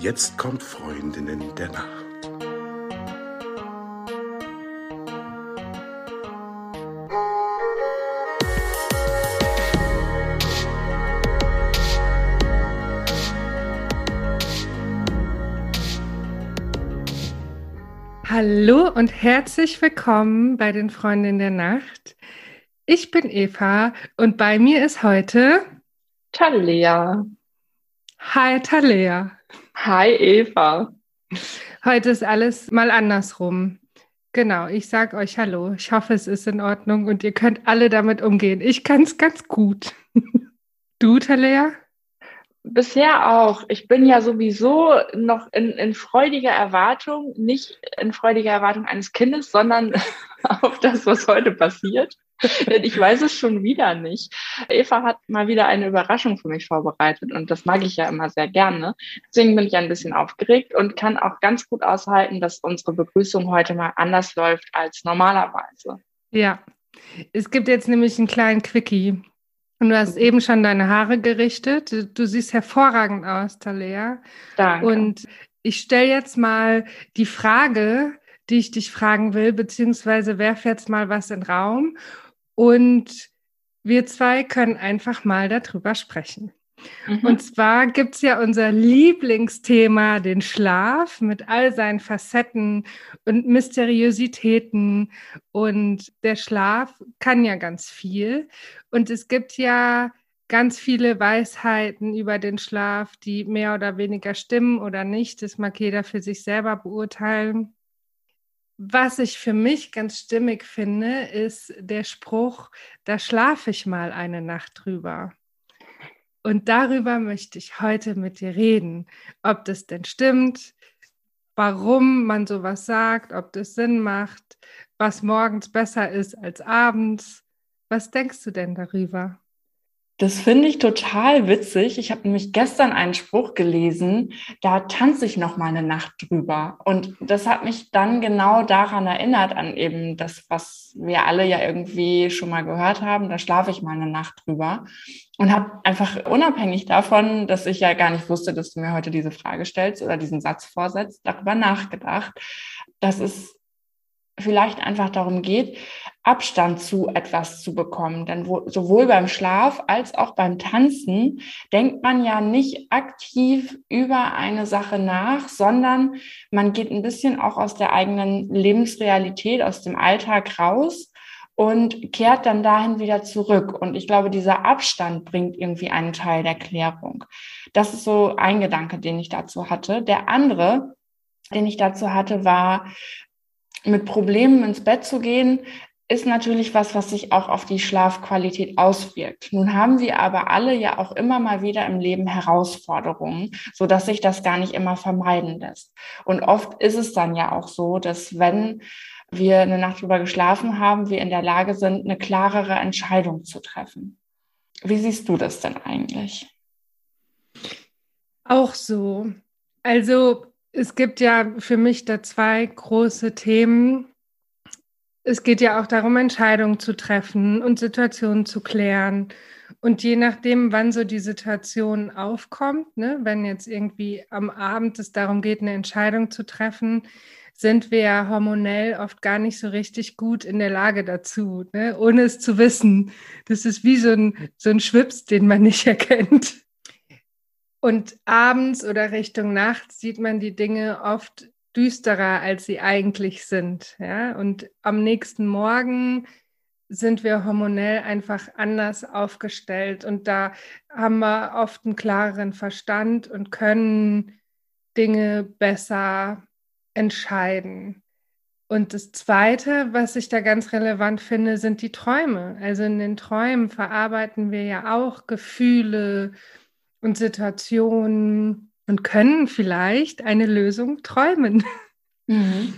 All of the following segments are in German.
Jetzt kommt Freundinnen der Nacht. Hallo und herzlich willkommen bei den Freundinnen der Nacht. Ich bin Eva und bei mir ist heute Talea. Hi Talea. Hi Eva. Heute ist alles mal andersrum. Genau, ich sage euch Hallo. Ich hoffe, es ist in Ordnung und ihr könnt alle damit umgehen. Ich kann es ganz gut. Du, Talea? Bisher auch. Ich bin ja sowieso noch in, in freudiger Erwartung, nicht in freudiger Erwartung eines Kindes, sondern auf das, was heute passiert. Denn ich weiß es schon wieder nicht. Eva hat mal wieder eine Überraschung für mich vorbereitet und das mag ich ja immer sehr gerne. Deswegen bin ich ein bisschen aufgeregt und kann auch ganz gut aushalten, dass unsere Begrüßung heute mal anders läuft als normalerweise. Ja, es gibt jetzt nämlich einen kleinen Quickie. Und du hast eben schon deine Haare gerichtet. Du, du siehst hervorragend aus, Talea. Danke. Und ich stelle jetzt mal die Frage, die ich dich fragen will, beziehungsweise werfe jetzt mal was in den Raum. Und wir zwei können einfach mal darüber sprechen. Mhm. Und zwar gibt es ja unser Lieblingsthema, den Schlaf mit all seinen Facetten und Mysteriositäten. Und der Schlaf kann ja ganz viel. Und es gibt ja ganz viele Weisheiten über den Schlaf, die mehr oder weniger stimmen oder nicht. Das mag jeder für sich selber beurteilen. Was ich für mich ganz stimmig finde, ist der Spruch, da schlafe ich mal eine Nacht drüber. Und darüber möchte ich heute mit dir reden, ob das denn stimmt, warum man sowas sagt, ob das Sinn macht, was morgens besser ist als abends. Was denkst du denn darüber? Das finde ich total witzig. Ich habe nämlich gestern einen Spruch gelesen, da tanze ich noch mal eine Nacht drüber. Und das hat mich dann genau daran erinnert, an eben das, was wir alle ja irgendwie schon mal gehört haben. Da schlafe ich mal eine Nacht drüber. Und habe einfach unabhängig davon, dass ich ja gar nicht wusste, dass du mir heute diese Frage stellst oder diesen Satz vorsetzt, darüber nachgedacht, dass es vielleicht einfach darum geht, Abstand zu etwas zu bekommen. Denn wo, sowohl beim Schlaf als auch beim Tanzen denkt man ja nicht aktiv über eine Sache nach, sondern man geht ein bisschen auch aus der eigenen Lebensrealität, aus dem Alltag raus und kehrt dann dahin wieder zurück. Und ich glaube, dieser Abstand bringt irgendwie einen Teil der Klärung. Das ist so ein Gedanke, den ich dazu hatte. Der andere, den ich dazu hatte, war, mit Problemen ins Bett zu gehen, ist natürlich was, was sich auch auf die Schlafqualität auswirkt. Nun haben wir aber alle ja auch immer mal wieder im Leben Herausforderungen, so dass sich das gar nicht immer vermeiden lässt. Und oft ist es dann ja auch so, dass wenn wir eine Nacht drüber geschlafen haben, wir in der Lage sind, eine klarere Entscheidung zu treffen. Wie siehst du das denn eigentlich? Auch so. Also es gibt ja für mich da zwei große Themen. Es geht ja auch darum, Entscheidungen zu treffen und Situationen zu klären. Und je nachdem, wann so die Situation aufkommt, ne, wenn jetzt irgendwie am Abend es darum geht, eine Entscheidung zu treffen, sind wir ja hormonell oft gar nicht so richtig gut in der Lage dazu, ne, ohne es zu wissen. Das ist wie so ein, so ein Schwips, den man nicht erkennt. Und abends oder Richtung Nacht sieht man die Dinge oft düsterer, als sie eigentlich sind. Ja? Und am nächsten Morgen sind wir hormonell einfach anders aufgestellt und da haben wir oft einen klareren Verstand und können Dinge besser entscheiden. Und das Zweite, was ich da ganz relevant finde, sind die Träume. Also in den Träumen verarbeiten wir ja auch Gefühle, und Situationen und können vielleicht eine Lösung träumen. Mhm.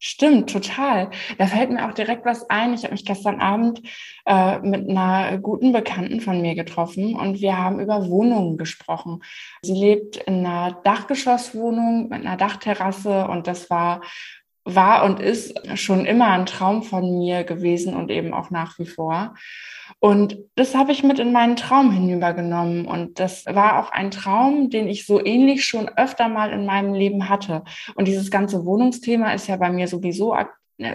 Stimmt, total. Da fällt mir auch direkt was ein. Ich habe mich gestern Abend äh, mit einer guten Bekannten von mir getroffen und wir haben über Wohnungen gesprochen. Sie lebt in einer Dachgeschosswohnung mit einer Dachterrasse und das war war und ist schon immer ein Traum von mir gewesen und eben auch nach wie vor. Und das habe ich mit in meinen Traum hinübergenommen. Und das war auch ein Traum, den ich so ähnlich schon öfter mal in meinem Leben hatte. Und dieses ganze Wohnungsthema ist ja bei mir sowieso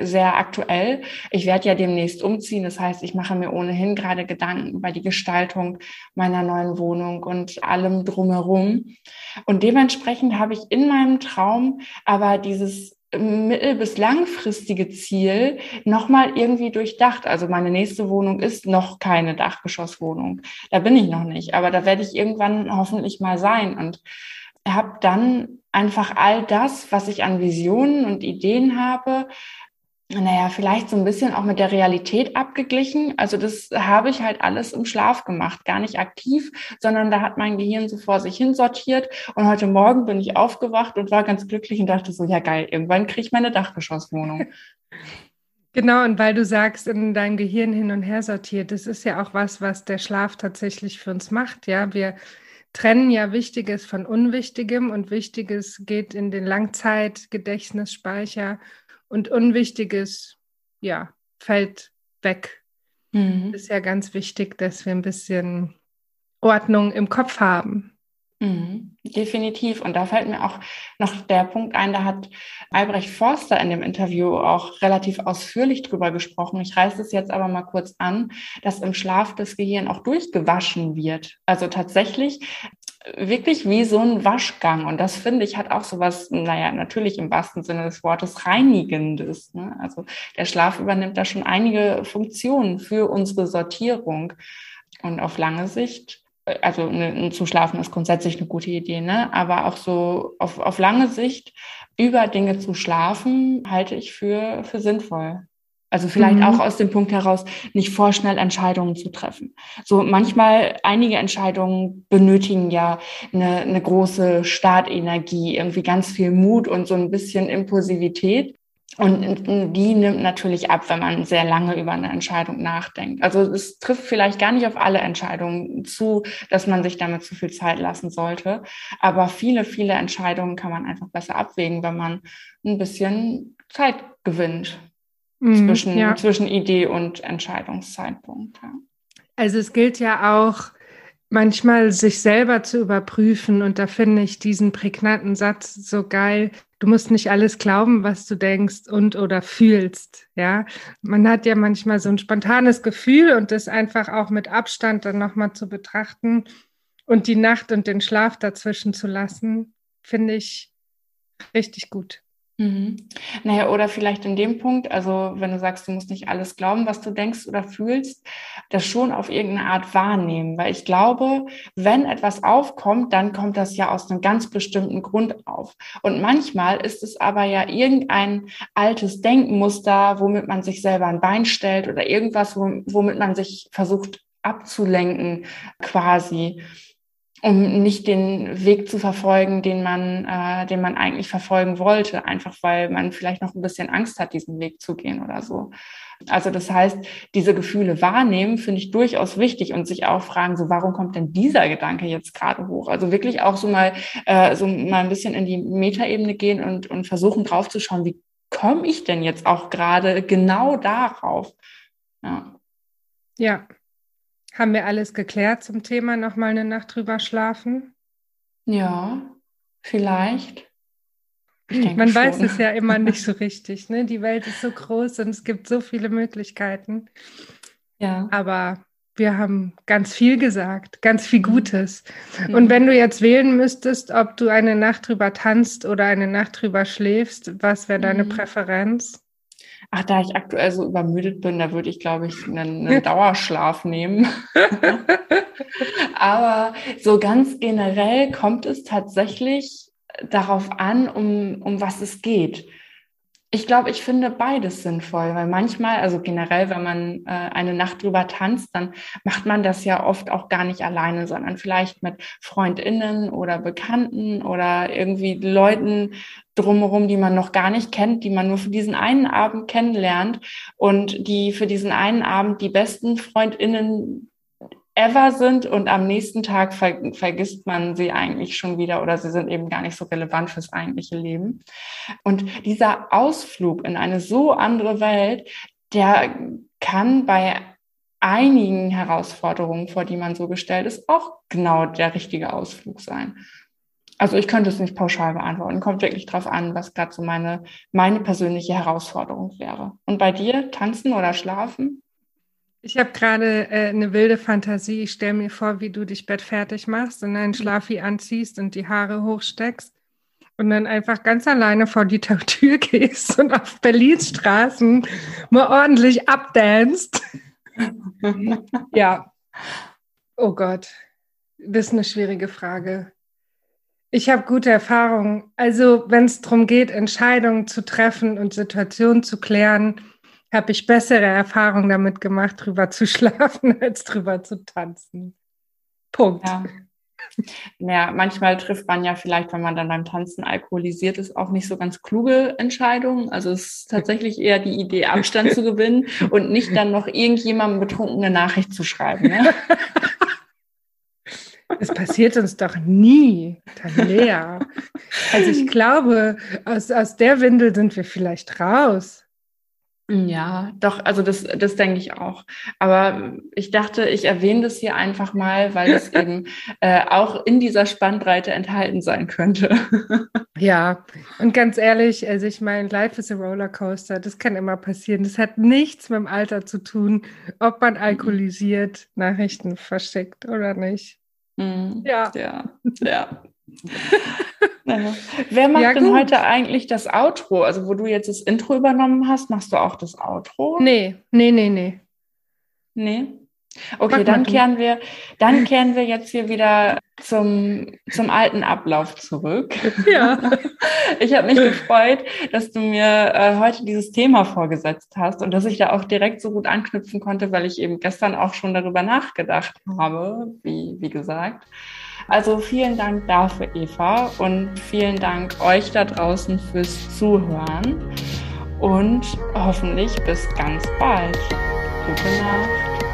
sehr aktuell. Ich werde ja demnächst umziehen. Das heißt, ich mache mir ohnehin gerade Gedanken über die Gestaltung meiner neuen Wohnung und allem drumherum. Und dementsprechend habe ich in meinem Traum aber dieses mittel- bis langfristige Ziel nochmal irgendwie durchdacht. Also meine nächste Wohnung ist noch keine Dachgeschosswohnung. Da bin ich noch nicht, aber da werde ich irgendwann hoffentlich mal sein und habe dann einfach all das, was ich an Visionen und Ideen habe, naja, vielleicht so ein bisschen auch mit der Realität abgeglichen. Also das habe ich halt alles im Schlaf gemacht, gar nicht aktiv, sondern da hat mein Gehirn so vor sich hin sortiert. Und heute Morgen bin ich aufgewacht und war ganz glücklich und dachte so, ja geil, irgendwann kriege ich meine Dachgeschosswohnung. Genau, und weil du sagst, in deinem Gehirn hin und her sortiert, das ist ja auch was, was der Schlaf tatsächlich für uns macht. Ja, wir trennen ja Wichtiges von Unwichtigem und Wichtiges geht in den Langzeitgedächtnisspeicher und Unwichtiges, ja, fällt weg. Mhm. Ist ja ganz wichtig, dass wir ein bisschen Ordnung im Kopf haben. Mhm, definitiv. Und da fällt mir auch noch der Punkt ein, da hat Albrecht Forster in dem Interview auch relativ ausführlich drüber gesprochen. Ich reiße es jetzt aber mal kurz an, dass im Schlaf das Gehirn auch durchgewaschen wird. Also tatsächlich wirklich wie so ein Waschgang. Und das finde ich hat auch so was, naja, natürlich im wahrsten Sinne des Wortes Reinigendes. Ne? Also der Schlaf übernimmt da schon einige Funktionen für unsere Sortierung. Und auf lange Sicht, also ne, zu schlafen ist grundsätzlich eine gute Idee, ne? aber auch so auf, auf lange Sicht über Dinge zu schlafen, halte ich für, für sinnvoll. Also vielleicht mhm. auch aus dem Punkt heraus, nicht vorschnell Entscheidungen zu treffen. So manchmal, einige Entscheidungen benötigen ja eine, eine große Startenergie, irgendwie ganz viel Mut und so ein bisschen Impulsivität. Und die nimmt natürlich ab, wenn man sehr lange über eine Entscheidung nachdenkt. Also es trifft vielleicht gar nicht auf alle Entscheidungen zu, dass man sich damit zu viel Zeit lassen sollte. Aber viele, viele Entscheidungen kann man einfach besser abwägen, wenn man ein bisschen Zeit gewinnt mhm, zwischen, ja. zwischen Idee und Entscheidungszeitpunkt. Ja. Also es gilt ja auch manchmal sich selber zu überprüfen und da finde ich diesen prägnanten Satz so geil. Du musst nicht alles glauben, was du denkst und oder fühlst. Ja, man hat ja manchmal so ein spontanes Gefühl und das einfach auch mit Abstand dann nochmal zu betrachten und die Nacht und den Schlaf dazwischen zu lassen, finde ich richtig gut. Mhm. Naja, oder vielleicht in dem Punkt, also wenn du sagst, du musst nicht alles glauben, was du denkst oder fühlst, das schon auf irgendeine Art wahrnehmen. Weil ich glaube, wenn etwas aufkommt, dann kommt das ja aus einem ganz bestimmten Grund auf. Und manchmal ist es aber ja irgendein altes Denkmuster, womit man sich selber ein Bein stellt oder irgendwas, womit man sich versucht abzulenken quasi um nicht den Weg zu verfolgen, den man, äh, den man eigentlich verfolgen wollte, einfach weil man vielleicht noch ein bisschen Angst hat, diesen Weg zu gehen oder so. Also das heißt, diese Gefühle wahrnehmen finde ich durchaus wichtig und sich auch fragen, so warum kommt denn dieser Gedanke jetzt gerade hoch? Also wirklich auch so mal äh, so mal ein bisschen in die Metaebene gehen und und versuchen draufzuschauen, wie komme ich denn jetzt auch gerade genau darauf? Ja. Ja, haben wir alles geklärt zum Thema nochmal eine Nacht drüber schlafen? Ja, vielleicht. Man schon. weiß es ja immer nicht so richtig. Ne? Die Welt ist so groß und es gibt so viele Möglichkeiten. Ja. Aber wir haben ganz viel gesagt, ganz viel mhm. Gutes. Mhm. Und wenn du jetzt wählen müsstest, ob du eine Nacht drüber tanzt oder eine Nacht drüber schläfst, was wäre deine mhm. Präferenz? Ach, da ich aktuell so übermüdet bin, da würde ich, glaube ich, einen, einen Dauerschlaf nehmen. Aber so ganz generell kommt es tatsächlich darauf an, um, um was es geht. Ich glaube, ich finde beides sinnvoll, weil manchmal, also generell, wenn man äh, eine Nacht drüber tanzt, dann macht man das ja oft auch gar nicht alleine, sondern vielleicht mit Freundinnen oder Bekannten oder irgendwie Leuten drumherum, die man noch gar nicht kennt, die man nur für diesen einen Abend kennenlernt und die für diesen einen Abend die besten Freundinnen ever sind und am nächsten Tag ver vergisst man sie eigentlich schon wieder oder sie sind eben gar nicht so relevant fürs eigentliche Leben. Und dieser Ausflug in eine so andere Welt, der kann bei einigen Herausforderungen, vor die man so gestellt ist, auch genau der richtige Ausflug sein. Also ich könnte es nicht pauschal beantworten. Kommt wirklich drauf an, was gerade so meine, meine persönliche Herausforderung wäre. Und bei dir, tanzen oder schlafen? Ich habe gerade äh, eine wilde Fantasie. Ich stelle mir vor, wie du dich bettfertig machst und einen Schlafi anziehst und die Haare hochsteckst und dann einfach ganz alleine vor die Tür gehst und auf Berlins Straßen mal ordentlich abdanst. ja. Oh Gott, das ist eine schwierige Frage. Ich habe gute Erfahrungen. Also, wenn es darum geht, Entscheidungen zu treffen und Situationen zu klären, habe ich bessere Erfahrungen damit gemacht, drüber zu schlafen, als drüber zu tanzen. Punkt. Ja. Ja, manchmal trifft man ja vielleicht, wenn man dann beim Tanzen alkoholisiert ist, auch nicht so ganz kluge Entscheidungen. Also es ist tatsächlich eher die Idee, Abstand zu gewinnen und nicht dann noch irgendjemandem betrunkene Nachricht zu schreiben. Ne? Das passiert uns doch nie, Talea. Also ich glaube, aus, aus der Windel sind wir vielleicht raus. Ja, doch, also das, das denke ich auch. Aber ich dachte, ich erwähne das hier einfach mal, weil es eben äh, auch in dieser Spannbreite enthalten sein könnte. ja, und ganz ehrlich, also ich meine, Life is a Rollercoaster, das kann immer passieren. Das hat nichts mit dem Alter zu tun, ob man alkoholisiert Nachrichten verschickt oder nicht. Mhm. Ja. Ja, ja. naja. Wer macht ja, denn heute eigentlich das Outro? Also, wo du jetzt das Intro übernommen hast, machst du auch das Outro? Nee, nee, nee, nee. Nee. Okay, dann kehren wir, dann kehren wir jetzt hier wieder zum, zum alten Ablauf zurück. Ja. Ich habe mich gefreut, dass du mir äh, heute dieses Thema vorgesetzt hast und dass ich da auch direkt so gut anknüpfen konnte, weil ich eben gestern auch schon darüber nachgedacht habe, wie, wie gesagt. Also vielen Dank dafür, Eva, und vielen Dank euch da draußen fürs Zuhören und hoffentlich bis ganz bald. Gute Nacht.